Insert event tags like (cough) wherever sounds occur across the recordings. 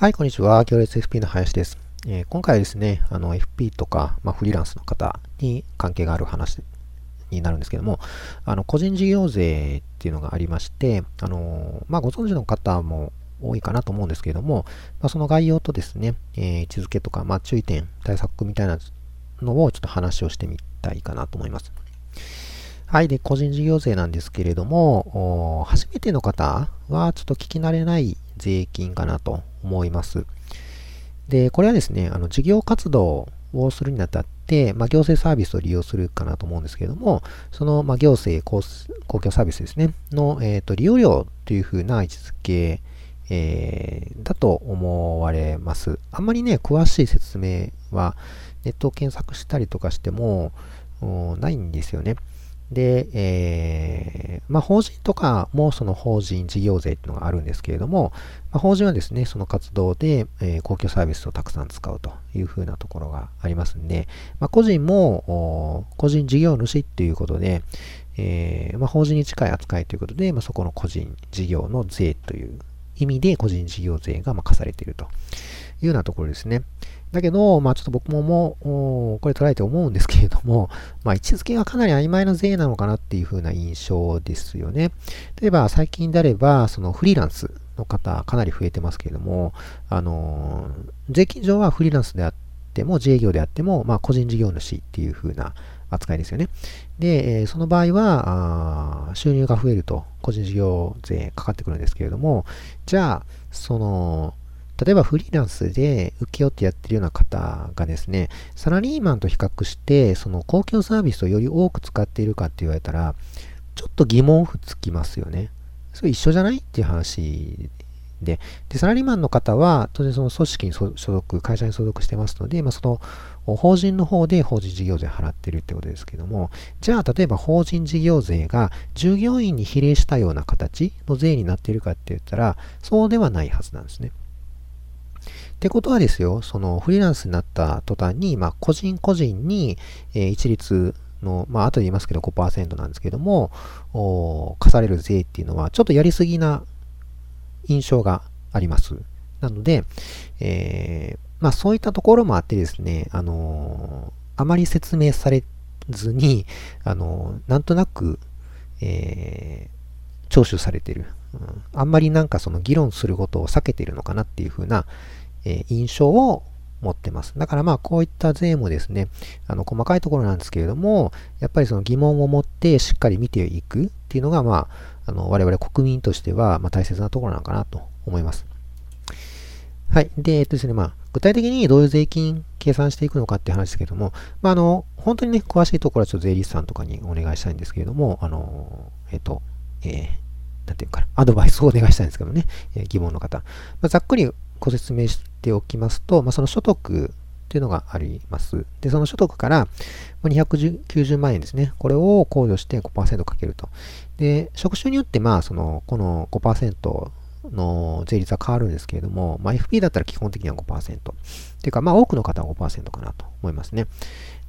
はい、こんにちは。行列 FP の林です。えー今回はですね、あの FP とか、まあ、フリーランスの方に関係がある話になるんですけども、あの個人事業税っていうのがありまして、あのまあ、ご存知の方も多いかなと思うんですけども、まあ、その概要とですね、えー位置づけとか、まあ、注意点、対策みたいなのをちょっと話をしてみたいかなと思います。はい。で、個人事業税なんですけれども、初めての方はちょっと聞き慣れない税金かなと思います。で、これはですね、あの事業活動をするにあたって、まあ、行政サービスを利用するかなと思うんですけれども、その、まあ、行政公共サービスですね、の、えー、と利用料というふうな位置づけ、えーだと思われます。あんまりね、詳しい説明はネットを検索したりとかしても、ないんですよね。で、えまあ、法人とかもその法人事業税っていうのがあるんですけれども、まあ、法人はですね、その活動で、えー公共サービスをたくさん使うというふうなところがありますんで、まあ、個人も個人事業主っていうことで、えーま、法人に近い扱いということで、ま、そこの個人事業の税という意味で個人事業税がま課されていると。いうようなところですね。だけど、まあちょっと僕ももう、これ捉えて思うんですけれども、(laughs) まあ位置づけがかなり曖昧な税なのかなっていう風な印象ですよね。例えば最近であれば、そのフリーランスの方かなり増えてますけれども、あの税金上はフリーランスであっても、自営業であっても、まあ個人事業主っていう風な扱いですよね。で、えその場合は、収入が増えると、個人事業税かかってくるんですけれども、じゃあ、その、例えばフリーランスで請け負ってやってるような方がですね、サラリーマンと比較して、その公共サービスをより多く使っているかって言われたら、ちょっと疑問符つきますよね。それ一緒じゃないっていう話で、で、サラリーマンの方は、当然その組織に所属、会社に所属してますので、まあ、その法人の方で法人事業税払ってるってことですけども、じゃあ、例えば法人事業税が従業員に比例したような形の税になっているかって言ったら、そうではないはずなんですね。ってことはですよ、そのフリーランスになった途端に、まあ、個人個人に、えー一律の、まあ、後で言いますけど5%なんですけども、課される税っていうのは、ちょっとやりすぎな印象があります。なので、えーまあ、そういったところもあってですね、あのーあまり説明されずに、あのーなんとなく、えー聴取されてる、うんあんまりなんかその議論することを避けているのかなっていう風な、え印象を持ってます。だからまあこういった税もですね、あの細かいところなんですけれども、やっぱりその疑問を持ってしっかり見ていくっていうのがまあ、あの我々国民としてはま大切なところなのかなと思います。はい。で、えっとですね、まあ、具体的にどういう税金計算していくのかって話ですけども、まあ、あの、本当にね、詳しいところはちょっと税理士さんとかにお願いしたいんですけれども、あの、えっと、えー、なんていうかな、アドバイスをお願いしたいんですけどね、えー疑問の方。まあ、ざっくりご説明しておきますと、まあ、その所得っていうのがあります。で、その所得から290万円ですね。これを控除して5%かけると。で、職種によって、まあ、その、この5%の税率は変わるんですけれども、まあ、FP だったら基本的には5%。っていうか、まあ、多くの方は5%かなと思いますね。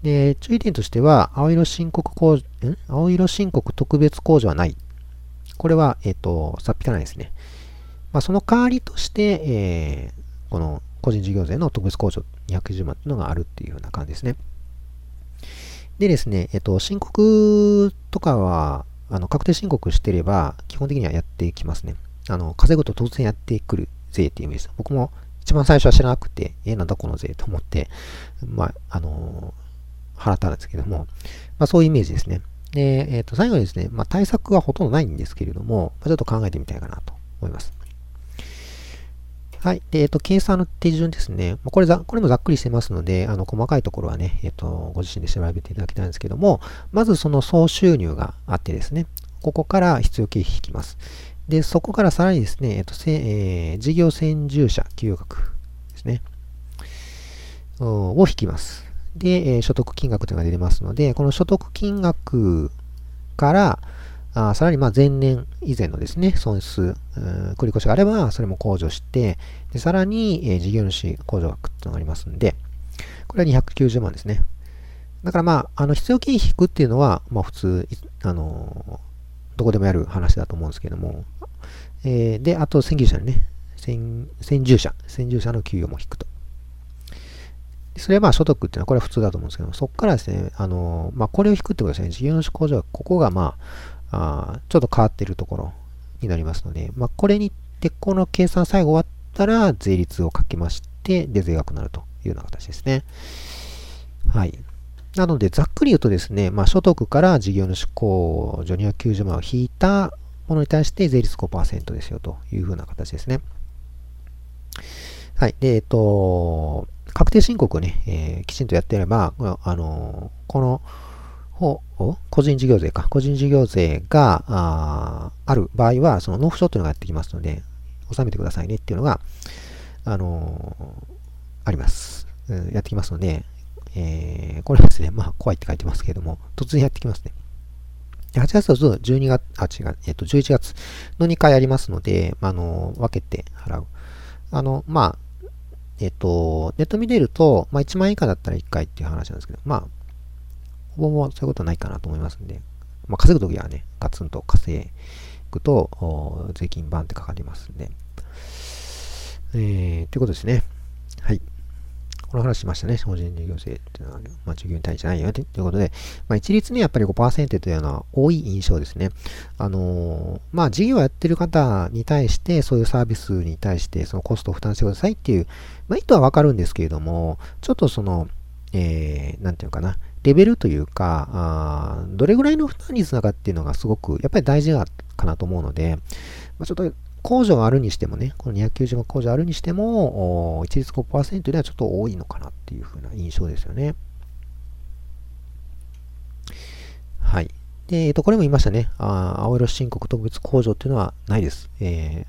で、注意点としては、青色申告控除、ん？青色申告特別控除はない。これは、えっ、と、さっぴかないですね。まあ、その代わりとして、えーこの個人事業税の特別控除210万というのがあるっていうような感じですね。でですね、えっ、と、申告とかは、あの、確定申告してれば、基本的にはやってきますね。あの、稼ぐと突然やってくる税っていう意味です。僕も一番最初は知らなくて、え、なんだこの税と思って、まあ、あの払ったんですけども、まあ、そういうイメージですね。で、えっ、と、最後にですね、まあ、対策はほとんどないんですけれども、まあ、ちょっと考えてみたいかなと思います。はい。で、えっ、と、計算の手順ですね。これざ、これもざっくりしてますので、あの、細かいところはね、えっ、と、ご自身で調べていただきたいんですけども、まずその総収入があってですね、ここから必要経費引きます。で、そこからさらにですね、えっ、と、せえー事業先住者給与額ですね、を引きます。で、えー所得金額というのが出てますので、この所得金額から、あさらにま前年以前のですね、損失、繰り越しがあれば、それも控除して、でさらに、え事業主控除額っていうのがありますんで、これは290万ですね。だからまあ、あの必要経費引くっていうのは、まあ普通、あのどこでもやる話だと思うんですけども、えーで、あと、先牛者にね、先先住者、先住者の給与も引くと。それはまあ所得っていうのはこれは普通だと思うんですけども、そこからですね、あの、まあこれを引くってことですね、事業主控除はここがまあ、あちょっと変わってるところになりますので、まあこれに、で、この計算最後終わったら税率をかけまして、で、税額になるというような形ですね。はい。なので、ざっくり言うとですね、まあ、所得から事業主控除290万を引いたものに対して税率5%ですよというふうな形ですね。はい。で、えっと、確定申告をね、えー、きちんとやっていれば、あのこの、個人事業税か、個人事業税があある場合は、その納付書というのがやってきますので、納めてくださいねっていうのが、あのあります。やってきますので、えー、これですね、まあ、怖いって書いてますけれども、突然やってきますね。8月と12月、あ、違う、えっ、と、11月の2回ありますので、あの、分けて払う。あの、まあ、えっ、と、ネット見れると、まあ、1万円以下だったら1回っていう話なんですけど、まあ、ぼほぼそういうことはないかなと思いますんで、まあ、稼ぐときはね、ガツンと稼ぐと、税金バンってかかりますんで、えー、ということですね。はい。この話しましたね。法人事業税っていうのは、まあ、従業員対じゃないよということで、まあ、一律にやっぱり5%というのは多い印象ですね。あのー、まあ、事業をやってる方に対して、そういうサービスに対して、そのコストを負担してくださいっていう、まあ、意図はわかるんですけれども、ちょっとその、えー、なんていうかな、レベルというか、あどれぐらいの負担率なのかっていうのがすごく、やっぱり大事かなと思うので、まあ、ちょっと控除があるにしてもね、この290万控除あるにしても、一律5%ではちょっと多いのかなっていうふうな印象ですよね。はい。で、えっと、これも言いましたね。あ青色申告特別控除っていうのはないです。え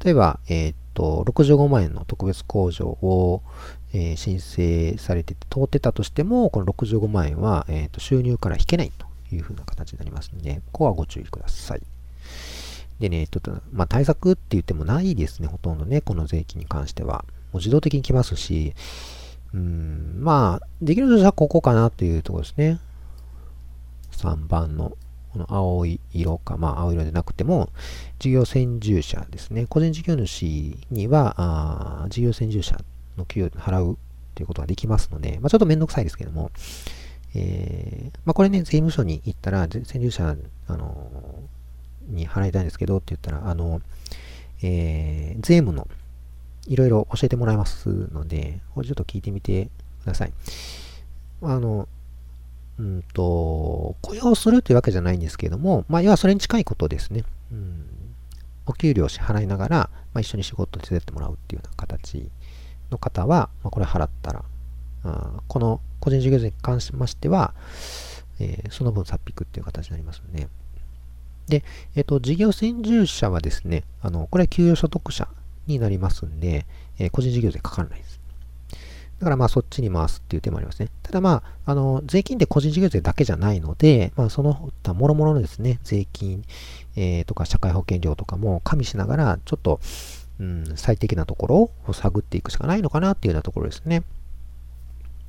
ー、例えば、えー、っと、65万円の特別控除を、えー、申請されてて通ってたとしても、この65万円は、えー、っと収入から引けないというふうな形になりますので、ここはご注意ください。でね、ちょっと、まあ、対策って言ってもないですね、ほとんどね、この税金に関しては。もう自動的に来ますし、うん、まあ、できるとしたらここかなというところですね。3番の、この青い色か、まあ、青色でなくても、事業先住者ですね。個人事業主には、あ事業先住者の給与払うということができますので、まあ、ちょっとめんどくさいですけども、えー、まあ、これね、税務署に行ったら、先住者、あのに払いたいんですけどって言ったら、あの、え、税務のいろいろ教えてもらいますので、これちょっと聞いてみてください。あの、うんと、雇用するというわけじゃないんですけども、まあ、要はそれに近いことですね。うん、お給料を支払いながら、まあ、一緒に仕事を手伝ってもらうっていうような形の方は、まあ、これ払ったら、あこの個人事業税に関しましては、えー、その分さっ引くっていう形になりますので、えっ、と、事業先住者はですね、あの、これは給与所得者になりますんで、えー、個人事業税かからないです。だからまあそっちに回すっていう手もありますね。ただまあ、あの、税金って個人事業税だけじゃないので、まあその他もろもろのですね、税金、えー、とか社会保険料とかも加味しながら、ちょっと、うん、最適なところを探っていくしかないのかなっていうようなところですね。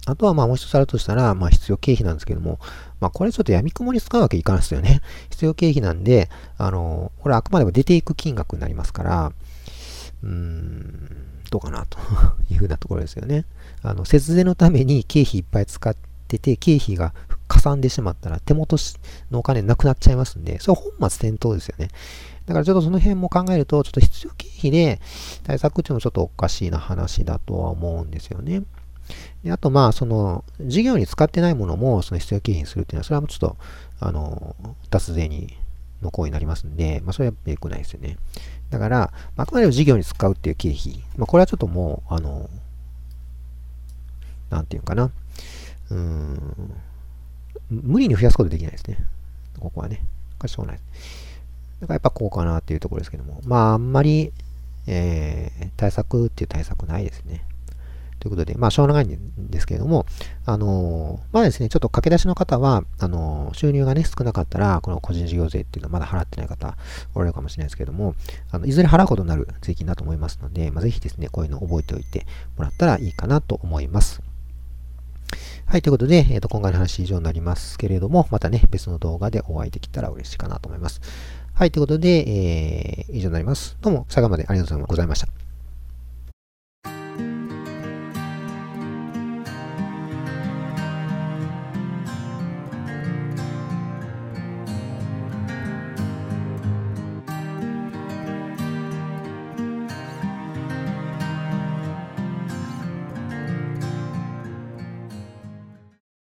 あとはまあもう一つあるとしたら、まあ必要経費なんですけども、まあこれちょっと闇雲に使うわけいかないですよね。(laughs) 必要経費なんで、あの、これあくまでも出ていく金額になりますから、うーん、どうかなと (laughs) いうふうなところですよね。あの、節税のために経費いっぱい使ってて、経費がさんでしまったら手元のお金なくなっちゃいますんで、それ本末転倒ですよね。だからちょっとその辺も考えると、ちょっと必要経費で対策っていうのもちょっとおかしいな話だとは思うんですよね。であと、まあ、その、事業に使ってないものも、その必要経費にするっていうのは、それはもうちょっと、あの、脱税に、の行為になりますんで、まあ、それは良くないですよね。だから、あくまでも事業に使うっていう経費、まあ、これはちょっともう、あの、なんていうかな、うーん、無理に増やすことできないですね。ここはね。これしょうがない。だからやっぱこうかなっていうところですけども、まあ、あんまり、えー、対策っていう対策ないですね。ということで、まあ、しょうがないんですけれども、あの、まあですね、ちょっと駆け出しの方は、あの、収入がね、少なかったら、この個人事業税っていうのはまだ払ってない方、おられるかもしれないですけれども、あのいずれ払うことになる税金だと思いますので、まあ、ぜひですね、こういうのを覚えておいてもらったらいいかなと思います。はい、ということで、えー、と今回の話以上になりますけれども、またね、別の動画でお会いできたら嬉しいかなと思います。はい、ということで、えー、以上になります。どうも最後までありがとうございました。